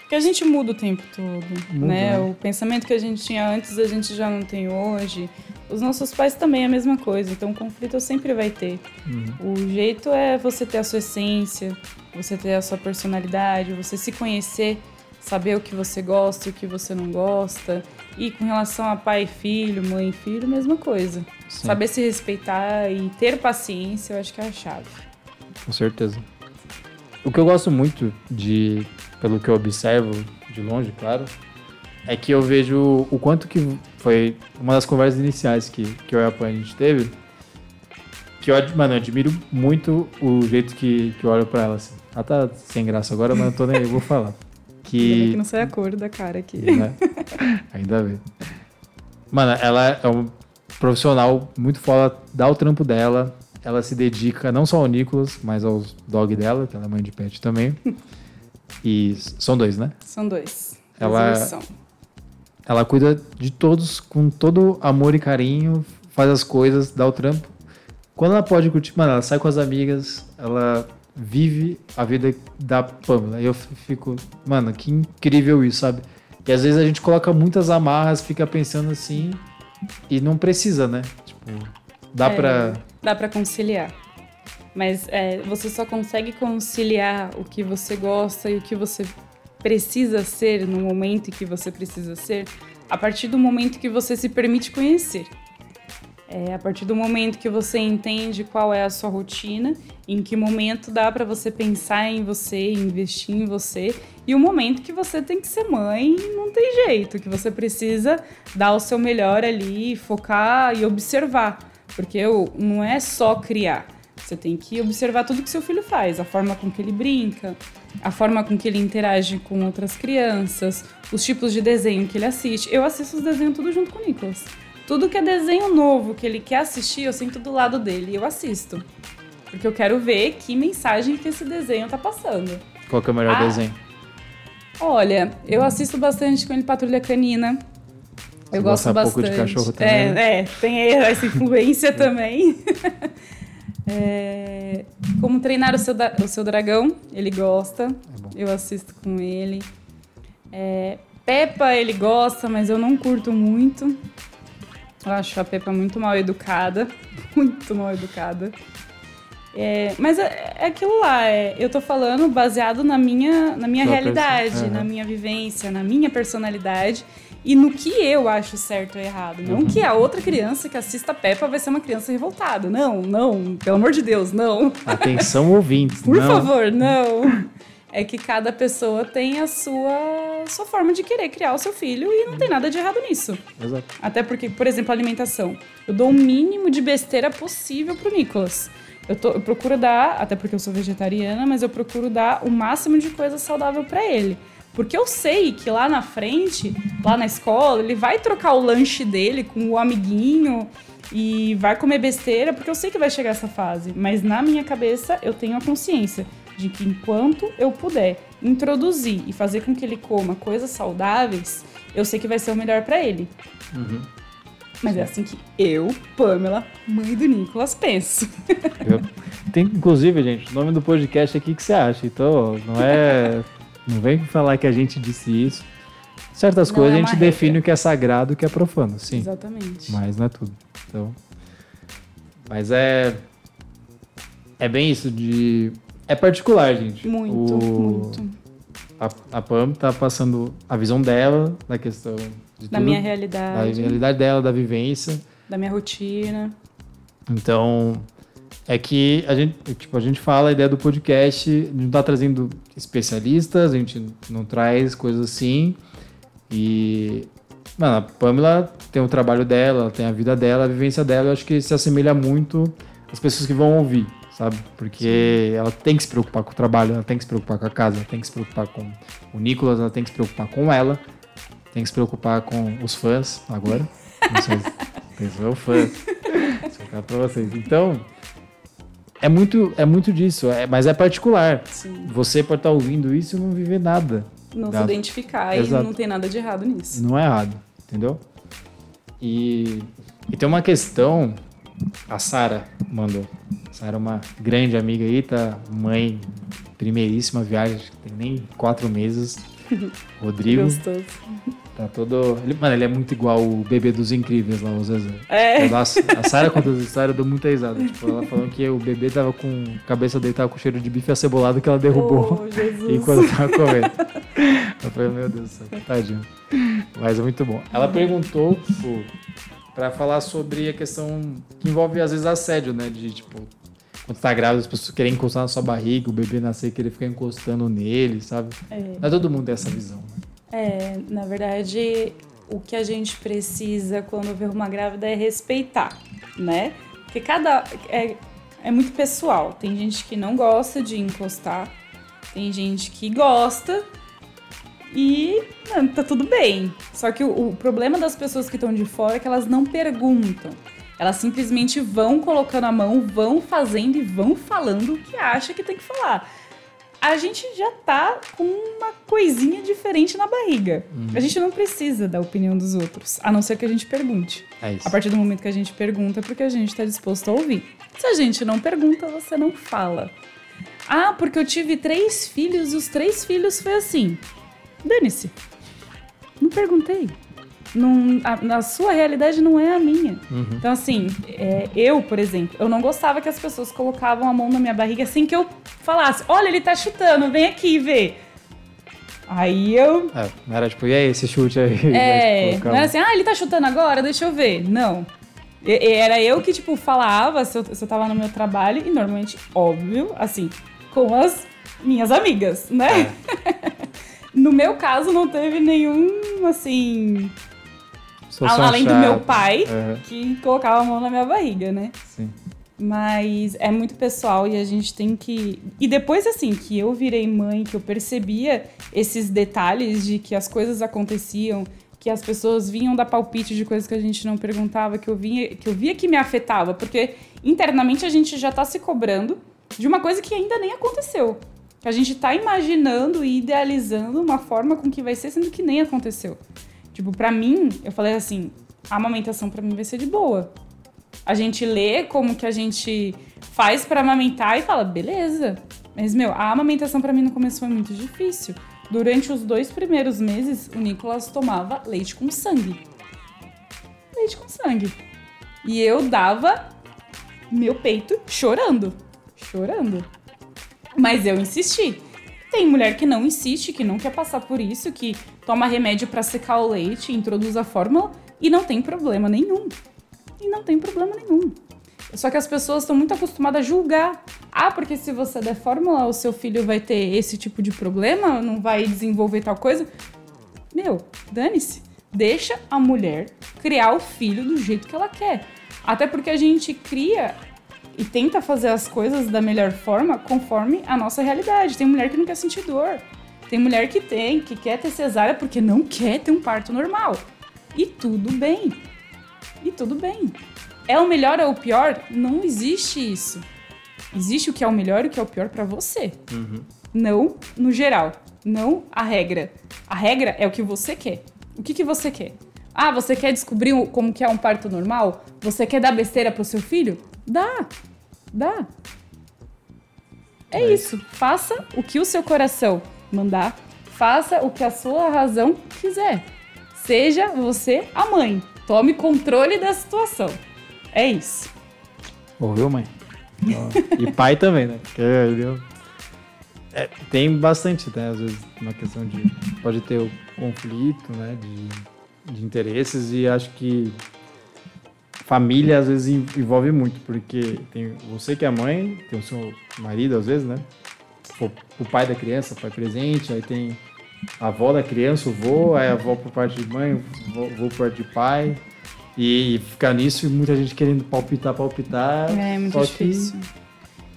S2: Porque a gente muda o tempo todo,
S1: Muda,
S2: né?
S1: né?
S2: O pensamento que a gente tinha antes, a gente já não tem hoje. Os nossos pais também é a mesma coisa, então o conflito sempre vai ter.
S1: Uhum.
S2: O jeito é você ter a sua essência, você ter a sua personalidade, você se conhecer, saber o que você gosta e o que você não gosta. E com relação a pai e filho, mãe e filho, mesma coisa.
S1: Sim,
S2: Saber se respeitar e ter paciência, eu acho que é a chave.
S1: com certeza. O que eu gosto muito de, pelo que eu observo, de longe, claro, é que eu vejo o quanto que foi uma das conversas iniciais que, que eu e a Pan a gente teve, que eu, mano, eu admiro muito o jeito que, que eu olho pra ela, assim. Ela tá sem graça agora, mas eu tô nem aí, eu vou falar.
S2: Ainda bem
S1: Que
S2: que não sai a cor da cara aqui.
S1: né? Ainda bem. Mano, ela é um profissional muito foda, dá o trampo dela. Ela se dedica não só ao Nicolas, mas aos dog dela, que ela é mãe de pet também. E são dois, né?
S2: São dois.
S1: Ela-. Ela cuida de todos com todo amor e carinho, faz as coisas, dá o trampo. Quando ela pode curtir, mano, ela sai com as amigas, ela vive a vida da Pamela. E eu fico, mano, que incrível isso, sabe? E às vezes a gente coloca muitas amarras, fica pensando assim, e não precisa, né? Tipo, dá
S2: É.
S1: pra.
S2: Dá pra conciliar. Mas é, você só consegue conciliar o que você gosta e o que você precisa ser no momento em que você precisa ser a partir do momento que você se permite conhecer. É a partir do momento que você entende qual é a sua rotina, em que momento dá pra você pensar em você, investir em você, e o momento que você tem que ser mãe não tem jeito, que você precisa dar o seu melhor ali, focar e observar. Porque não é só criar. Você tem que observar tudo que seu filho faz, a forma com que ele brinca, a forma com que ele interage com outras crianças, os tipos de desenho que ele assiste. Eu assisto os desenhos tudo junto com o Nicolas. Tudo que é desenho novo que ele quer assistir, eu sinto do lado dele e eu assisto. Porque eu quero ver que mensagem que esse desenho tá passando.
S1: Qual que é o melhor
S2: Ah,
S1: desenho?
S2: Olha, eu assisto bastante com ele Patrulha Canina. Eu gosto bastante.
S1: pouco de cachorro também, né?
S2: É, é tem essa influência também. É, como treinar o seu, o seu dragão, ele gosta.
S1: É.
S2: Eu assisto com ele. É, Peppa, ele gosta, mas eu não curto muito. Eu acho a Peppa muito mal educada. Muito mal educada. É, mas é, é aquilo lá, é, eu tô falando baseado na minha, na minha
S1: Sua
S2: realidade,
S1: perso-
S2: na minha vivência, na minha personalidade e no que eu acho certo ou errado. Não
S1: Uhum.
S2: que a outra criança que assista a Peppa vai ser uma criança revoltada. Não, não, pelo amor de Deus, não.
S1: Atenção, ouvintes.
S2: Por
S1: não.
S2: favor, não. É que cada pessoa tem a sua, sua forma de querer criar o seu filho e não tem nada de errado nisso.
S1: Exato.
S2: Até porque, por exemplo, alimentação. Eu dou o mínimo de besteira possível pro Nicolas. Eu, tô- eu procuro dar, até porque eu sou vegetariana, mas eu procuro dar o máximo de coisa saudável pra ele. Porque eu sei que lá na frente, lá na escola, ele vai trocar o lanche dele com o amiguinho e vai comer besteira, porque eu sei que vai chegar essa fase. Mas na minha cabeça, eu tenho a consciência de que enquanto eu puder introduzir e fazer com que ele coma coisas saudáveis, eu sei que vai ser o melhor pra ele.
S1: Uhum.
S2: Mas é assim que eu, Pamela, mãe do Nicolas, penso.
S1: Eu- Tem, inclusive, gente, o nome do podcast aqui que você acha. Então, não é. Não vem falar que a gente disse isso. Certas
S2: Não
S1: coisas
S2: é
S1: a gente define
S2: regra.
S1: o que é sagrado e o que é profano, sim.
S2: Exatamente.
S1: Mas não é tudo. Então. Mas é. É bem isso de. É particular, gente.
S2: Muito,
S1: O-
S2: muito.
S1: A, a Pam tá passando a visão dela da questão de
S2: Da
S1: tudo,
S2: minha
S1: da
S2: realidade,
S1: realidade dela, da vivência.
S2: da minha rotina.
S1: Então, é que a gente, tipo, a gente fala a ideia do podcast, a gente não tá trazendo especialistas, a gente não traz coisas assim. E, mano, a Pamela tem o trabalho dela, ela tem a vida dela, a vivência dela, eu acho que se assemelha muito às pessoas que vão ouvir, sabe? Porque ela tem que se preocupar com o trabalho, ela tem que se preocupar com a casa, ela tem que se preocupar com o Nicolas, ela tem que se preocupar com ela, tem que se preocupar com os fãs agora. Não sei se são fãs. Explicar pra vocês. Então, é muito, é muito disso, é, mas é particular.
S2: Sim.
S1: Você pode estar ouvindo isso e não viver nada.
S2: não
S1: Dá-
S2: se identificar
S1: Exato.
S2: e não tem nada de errado nisso.
S1: Não é errado, entendeu? E, e tem uma questão, a Sara mandou. A Sara é uma grande amiga aí, tá? Mãe, primeiríssima viagem, tem nem quatro meses. Rodrigo
S2: Gostoso.
S1: tá todo. Ele, mano, ele é muito igual o bebê dos incríveis lá, o Zezé.
S2: É.
S1: A Sara conta essa história, eu dou muita risada. Tipo, ela falando que o bebê tava com. A cabeça dele tava com cheiro de bife acebolado que ela derrubou
S2: Oh, Jesus.
S1: enquanto tava comendo. Eu falei, meu Deus do céu, tadinho. Mas é muito bom. Ela perguntou, tipo, pra falar sobre a questão que envolve, às vezes, assédio, né? De, tipo, quando tá grávida, as pessoas querem encostar na sua barriga, o bebê nascer e querer ficar encostando nele, sabe?
S2: É.
S1: Não é todo mundo tem essa visão, né?
S2: É, na verdade, o que a gente precisa quando vê uma grávida é respeitar, né? Porque cada. É, é muito pessoal. Tem gente que não gosta de encostar, tem gente que gosta e não, tá tudo bem. Só que o, o problema das pessoas que estão de fora é que elas não perguntam. Elas simplesmente vão colocando a mão, vão fazendo e vão falando o que acha que tem que falar a gente já tá com uma coisinha diferente na barriga. A gente não precisa da opinião dos outros, a não ser que a gente pergunte.
S1: É.
S2: A partir do momento que a gente pergunta, é porque a gente tá disposto a ouvir. Se a gente não pergunta, você não fala. Ah, porque eu tive três filhos e os três filhos foi assim. Dane-se. Não perguntei. Não, a, a sua realidade não é a minha.
S1: Uhum.
S2: Então, assim, é, eu, por exemplo, eu não gostava que as pessoas colocavam a mão na minha barriga assim que eu falasse: Olha, ele tá chutando, vem aqui ver. Aí eu.
S1: É, não era tipo, e aí, esse chute aí?
S2: É,
S1: Tipo,
S2: não era assim, ah, ele tá chutando agora, deixa eu ver. Não. E- Era eu que, tipo, falava se eu, se eu tava no meu trabalho, e normalmente, óbvio, assim, com as minhas amigas, né? no meu caso, não teve nenhum, assim,
S1: Situação
S2: além do meu pai,
S1: É,
S2: que colocava a mão na minha barriga, né?
S1: sim.
S2: Mas é muito pessoal e a gente tem que. E depois, assim, que eu virei mãe, que eu percebia esses detalhes de que as coisas aconteciam, que as pessoas vinham dar palpite de coisas que a gente não perguntava, que eu, vinha, que eu via que me afetava, porque internamente a gente já tá se cobrando de uma coisa que ainda nem aconteceu. A gente tá imaginando e idealizando uma forma com que vai ser, sendo que nem aconteceu. Tipo, pra mim, eu falei assim: a amamentação pra mim vai ser de boa. A gente lê como que a gente faz pra amamentar e fala, beleza. Mas, meu, a amamentação pra mim no começo foi muito difícil. Durante os dois primeiros meses, o Nicolas tomava leite com sangue. Leite com sangue. E eu dava meu peito chorando. Chorando. Mas eu insisti. Tem mulher que não insiste, que não quer passar por isso, que toma remédio pra secar o leite, introduz a fórmula e não tem problema nenhum. E não tem problema nenhum. Só que as pessoas estão muito acostumadas a julgar. Ah, porque se você der fórmula, o seu filho vai ter esse tipo de problema, não vai desenvolver tal coisa. Meu, dane-se. Deixa a mulher criar o filho do jeito que ela quer. Até porque a gente cria e tenta fazer as coisas da melhor forma conforme a nossa realidade. Tem mulher que não quer sentir dor. Tem mulher que tem, que quer ter cesárea porque não quer ter um parto normal. E tudo bem. E tudo bem. É o melhor ou o pior? Não existe isso. Existe o que é o melhor e o que é o pior pra você. Não no geral. Não a regra. A regra é o que você quer. O que, que você quer? Ah, você quer descobrir como que é um parto normal? Você quer dar besteira pro seu filho? Dá. Dá. É,
S1: É
S2: isso. Faça o que o seu coração mandar. Faça o que a sua razão quiser. Seja você a mãe. Tome controle da situação. É isso.
S1: Ouviu, mãe? E pai também, né? Porque é, tem bastante, né? Às vezes, uma questão de. Pode ter o conflito, né? De, de interesses, e acho que família às vezes en- envolve muito, porque tem você que é mãe, tem o seu marido, às vezes, né? O, o pai da criança, o pai presente, aí tem a avó da criança, o vô, aí a avó por parte de mãe, o vô, vô por parte de pai. E ficar nisso e muita gente querendo palpitar, palpitar.
S2: É muito
S1: só que-
S2: difícil.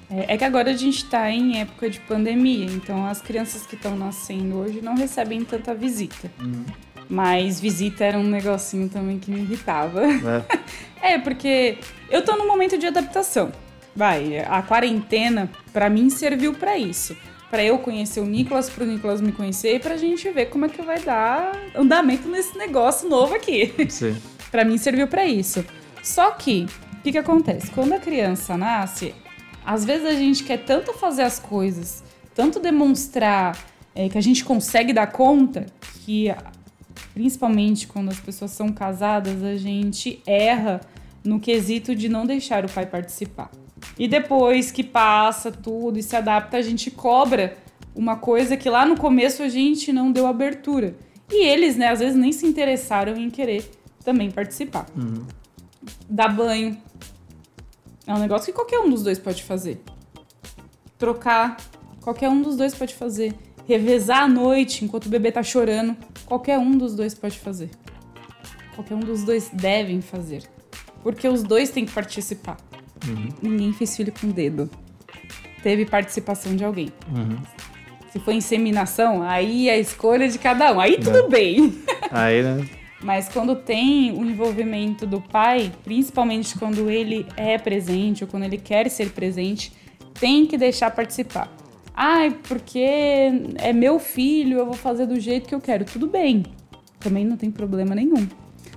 S2: É, é que agora a gente tá em época de pandemia, então as crianças que estão nascendo hoje não recebem tanta visita.
S1: Uhum.
S2: Mas visita era um negocinho também que me irritava.
S1: né?
S2: É, porque eu tô num momento de adaptação. Vai, a quarentena pra mim serviu pra isso. para eu conhecer o Nicolas, pro Nicolas me conhecer e pra gente ver como é que vai dar andamento nesse negócio novo aqui.
S1: Sim.
S2: para mim serviu para isso. Só que, o que, que acontece? Quando a criança nasce, às vezes a gente quer tanto fazer as coisas, tanto demonstrar é, que a gente consegue dar conta, que principalmente quando as pessoas são casadas, a gente erra no quesito de não deixar o pai participar. E depois que passa tudo e se adapta, a gente cobra uma coisa que lá no começo a gente não deu abertura. E eles, né, às vezes nem se interessaram em querer também participar.
S1: Uhum.
S2: Dar banho. É um negócio que qualquer um dos dois pode fazer. Trocar. Qualquer um dos dois pode fazer. Revezar à noite enquanto o bebê tá chorando. Qualquer um dos dois pode fazer. Qualquer um dos dois devem fazer. Porque os dois têm que participar.
S1: Uhum.
S2: Ninguém fez filho com dedo. Teve participação de alguém.
S1: Uhum.
S2: Se foi inseminação, aí é a escolha de cada um. Aí tudo bem.
S1: Aí, né?
S2: Mas quando tem o envolvimento do pai, principalmente quando ele é presente ou quando ele quer ser presente, tem que deixar participar. Ai, porque é meu filho, eu vou fazer do jeito que eu quero. Tudo bem. Também não tem problema nenhum.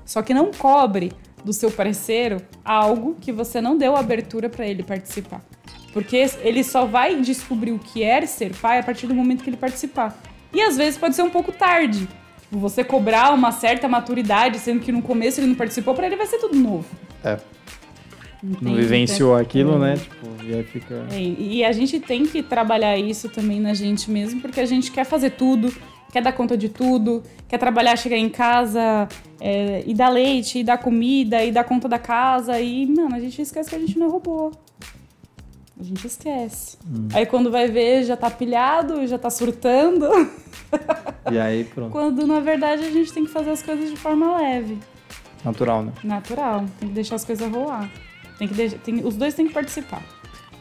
S2: Só que não cobre do seu parceiro algo que você não deu abertura para ele participar. Porque ele só vai descobrir o que é ser pai a partir do momento que ele participar. E às vezes pode ser um pouco tarde. Tipo, você cobrar uma certa maturidade, sendo que no começo ele não participou, para ele vai ser tudo novo.
S1: É. Não vivenciou aquilo,
S2: É.
S1: né? Tipo, e aí fica.
S2: É, e a gente tem que trabalhar isso também na gente mesmo, porque a gente quer fazer tudo, quer dar conta de tudo, quer trabalhar, chegar em casa é, e dar leite, e dar comida, e dar conta da casa, e, mano, a gente esquece que a gente não é robô. A gente esquece. Aí quando vai ver, já tá pilhado, já tá surtando,
S1: E aí, pronto.
S2: quando na verdade a gente tem que fazer as coisas de forma leve.
S1: Natural, né?
S2: Natural, tem que deixar as coisas rolar. Tem que deixar, tem- os dois têm que participar.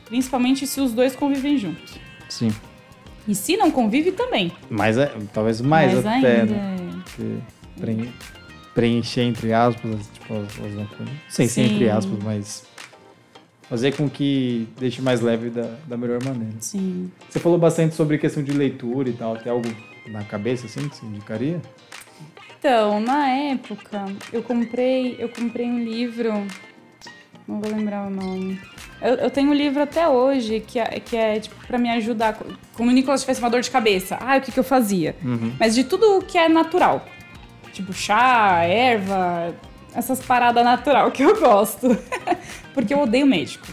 S2: Principalmente se os dois convivem juntos.
S1: Sim.
S2: E se não convive, também.
S1: Mas é, talvez mais, até,
S2: ainda.
S1: né? Porque preen- preencher, entre aspas, as- tipo, as, as lacunas. Sem ser entre aspas, mas fazer com que deixe mais leve da, da melhor maneira.
S2: Sim.
S1: Você falou bastante sobre questão de leitura e tal. Tem algo na cabeça, assim, que você indicaria?
S2: Então, na época, eu comprei, eu comprei um livro. Não vou lembrar o nome. Eu, eu tenho um livro até hoje que é, que é tipo, pra me ajudar. Como o Nicolas tivesse uma dor de cabeça. Ah, o que, que eu fazia?
S1: Uhum.
S2: Mas de tudo que é natural. Tipo chá, erva, essas paradas natural que eu gosto. Porque eu odeio médico.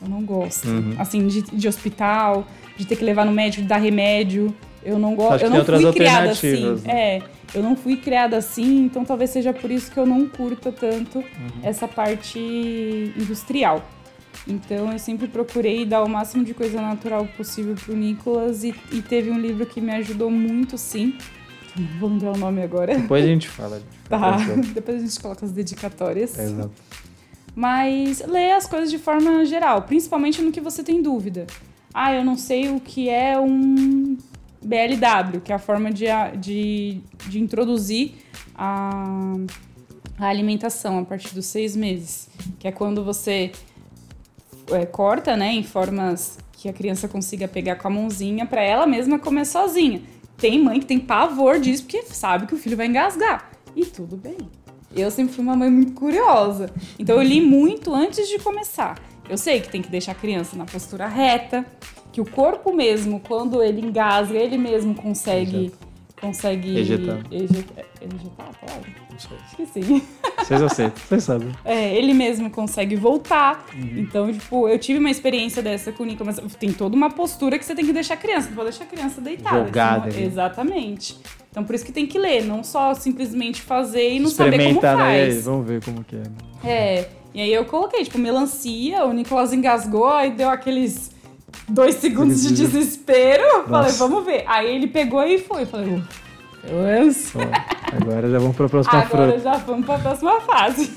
S2: Eu não gosto.
S1: Uhum.
S2: Assim, de, de hospital, de ter que levar no médico, de dar remédio. Eu não gosto. Eu não fui criada assim.
S1: né?
S2: É, eu não fui criada assim, então talvez seja por isso que eu não curta tanto
S1: Uhum.
S2: essa parte industrial. Então eu sempre procurei dar o máximo de coisa natural possível pro Nicolas e, e teve um livro que me ajudou muito, sim. Não vou lembrar o nome agora.
S1: Depois a gente fala.
S2: Tá.
S1: sobre.
S2: Depois a gente coloca as dedicatórias.
S1: É, exato.
S2: Mas lê as coisas de forma geral, principalmente no que você tem dúvida. Ah, eu não sei o que é um BLW, que é a forma de, de, de introduzir a, a alimentação a partir dos seis meses. Que é quando você é, corta, né, em formas que a criança consiga pegar com a mãozinha para ela mesma comer sozinha. Tem mãe que tem pavor disso porque sabe que o filho vai engasgar. E tudo bem. Eu sempre fui uma mãe muito curiosa. Então eu li muito antes de começar. Eu sei que tem que deixar a criança na postura reta, que o corpo mesmo, quando ele engasga, ele mesmo consegue. Consegue.
S1: Ejetar.
S2: Ejetar, ejetar palavra?
S1: Não sei.
S2: Esqueci.
S1: Vocês aceitam, vocês sabem.
S2: É, ele mesmo consegue voltar.
S1: Uhum.
S2: Então, tipo, eu tive uma experiência dessa com o Nico, mas tem toda uma postura que você tem que deixar a criança. Não pode deixar a criança deitada.
S1: Jogada ali.
S2: Exatamente. Então, por isso que tem que ler, não só simplesmente fazer e não saber como
S1: né?
S2: Faz.
S1: Vamos ver como que é.
S2: É, e aí eu coloquei, tipo, melancia, o Nicolas engasgou, aí deu aqueles dois segundos de desespero. Falei,
S1: Nossa.
S2: vamos ver. Aí ele pegou e foi. Falei, "Uh, pelo menos.
S1: Bom, agora já vamos para a próxima
S2: Agora
S1: fruta.
S2: já vamos pra próxima fase.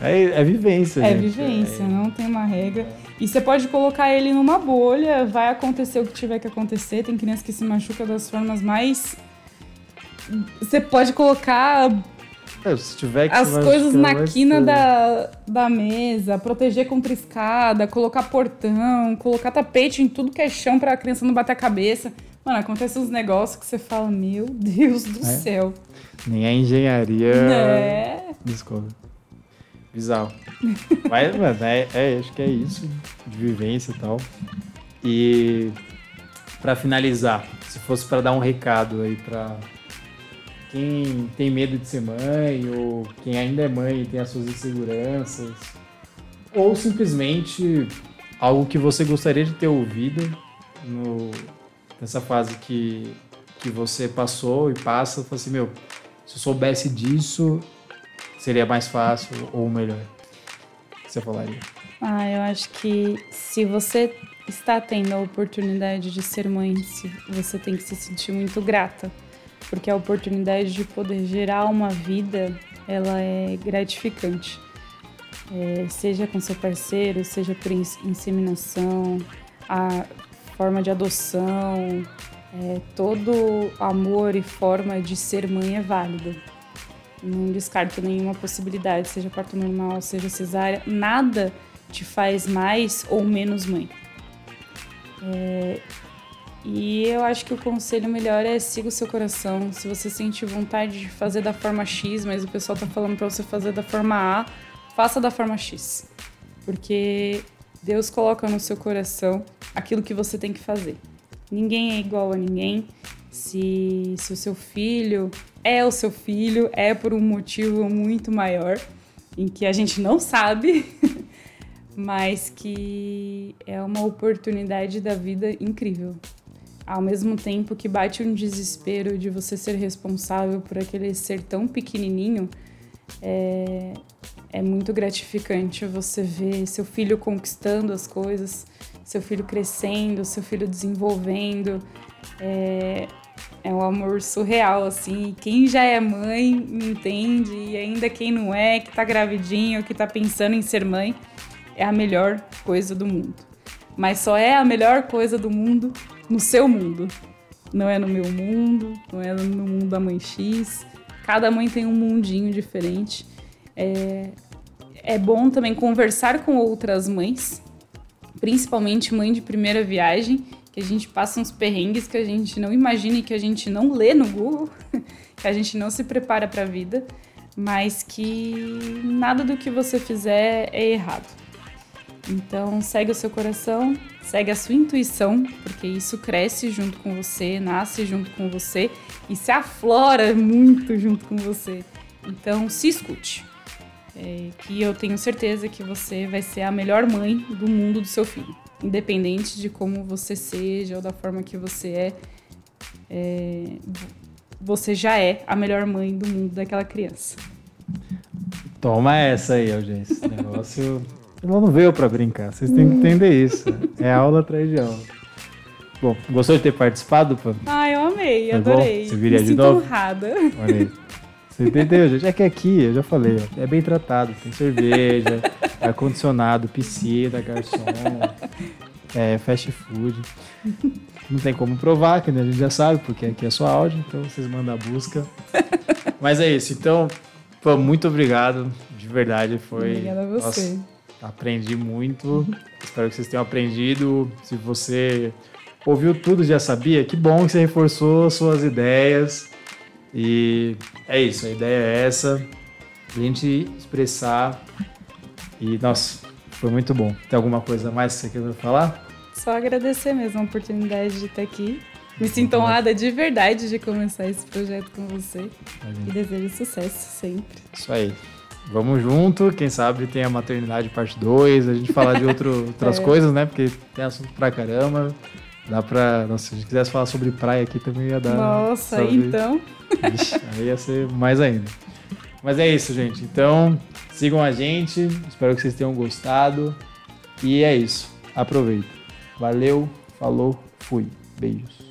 S1: É, é vivência,
S2: É
S1: gente.
S2: vivência, não tem uma regra. E você pode colocar ele numa bolha, vai acontecer o que tiver que acontecer. Tem criança que se machuca das formas mais. Você pode colocar
S1: É, se tiver que
S2: As coisas na quina
S1: ser.
S2: da, da mesa, proteger contra escada, colocar portão, colocar tapete em tudo que é chão pra criança não bater a cabeça. Mano, acontece uns negócios que você fala, meu Deus do
S1: É?
S2: céu.
S1: Nem a engenharia
S2: Né?
S1: descobre. Bizarro. Mas, mano, é, é, acho que é isso, de vivência e tal. E pra finalizar, se fosse pra dar um recado aí pra quem tem medo de ser mãe, ou quem ainda é mãe e tem as suas inseguranças, ou simplesmente algo que você gostaria de ter ouvido no, nessa fase que, que você passou e passa, fala assim, meu, se eu soubesse disso, seria mais fácil ou melhor? O que você falaria?
S2: Ah, eu acho que se você está tendo a oportunidade de ser mãe, você tem que se sentir muito grata, porque a oportunidade de poder gerar uma vida, ela é gratificante. É, seja com seu parceiro, seja por ins- inseminação, a forma de adoção, é, todo amor e forma de ser mãe é válida. Não descarto nenhuma possibilidade, seja parto normal, seja cesárea, nada te faz mais ou menos mãe. É, e eu acho que o conselho melhor é siga o seu coração. Se você sente vontade de fazer da forma X, mas o pessoal tá falando para você fazer da forma A, faça da forma X. Porque Deus coloca no seu coração aquilo que você tem que fazer. Ninguém é igual a ninguém. Se, se o seu filho é o seu filho, é por um motivo muito maior, em que a gente não sabe, mas que é uma oportunidade da vida incrível. Ao mesmo tempo que bate um desespero de você ser responsável por aquele ser tão pequenininho, é, é muito gratificante você ver seu filho conquistando as coisas, seu filho crescendo, seu filho desenvolvendo. É, é um amor surreal, assim. Quem já é mãe entende, e ainda quem não é, que tá gravidinho, que tá pensando em ser mãe, é a melhor coisa do mundo. Mas só é a melhor coisa do mundo no seu mundo. Não é no meu mundo, não é no mundo da mãe X. Cada mãe tem um mundinho diferente. É, é bom também conversar com outras mães, principalmente mãe de primeira viagem, que a gente passa uns perrengues que a gente não imagina e que a gente não lê no Google, que a gente não se prepara para a vida, mas que nada do que você fizer é errado. Então, segue o seu coração, segue a sua intuição, porque isso cresce junto com você, nasce junto com você e se aflora muito junto com você. Então, se escute. É, que eu tenho certeza que você vai ser a melhor mãe do mundo do seu filho. Independente de como você seja ou da forma que você é, é, você já é a melhor mãe do mundo daquela criança.
S1: Toma essa aí, audiência. Esse negócio. Ela não veio pra brincar, vocês têm que entender isso. É aula atrás de aula. Bom, gostou de ter participado, Pam?
S2: Ah, eu amei,
S1: Foi bom?
S2: adorei.
S1: Você viria
S2: Me
S1: de novo?
S2: honrada.
S1: Olha aí. Você entendeu, gente? É que aqui, eu já falei, ó, é bem tratado. Tem cerveja, ar-condicionado, piscina, garçom, é, fast food. Não tem como provar, que né, a gente já sabe, porque aqui é só áudio, então vocês mandam a busca. Mas é isso. Então, pô, muito obrigado. De verdade, foi.
S2: Obrigada a você.
S1: Nossa, aprendi muito. Espero que vocês tenham aprendido. Se você ouviu tudo, já sabia, que bom que você reforçou suas ideias. E é isso, a ideia é essa. A gente expressar. E, nossa, foi muito bom. Tem alguma coisa mais que você quer falar?
S2: Só agradecer mesmo a oportunidade de estar aqui. Me sinto honrada de verdade de começar esse projeto com você. E desejo sucesso sempre.
S1: Isso aí. Vamos junto, quem sabe tem a maternidade parte 2, a gente falar de outro- outras
S2: É.
S1: coisas, né? Porque tem assunto pra caramba. Dá pra. Nossa, se a gente quisesse falar sobre praia aqui também ia dar.
S2: Nossa,
S1: sobre-
S2: então.
S1: Ixi, aí ia ser mais ainda. Mas é isso, gente. Então, sigam a gente. Espero que vocês tenham gostado. E é isso. Aproveita. Valeu, falou, fui. Beijos.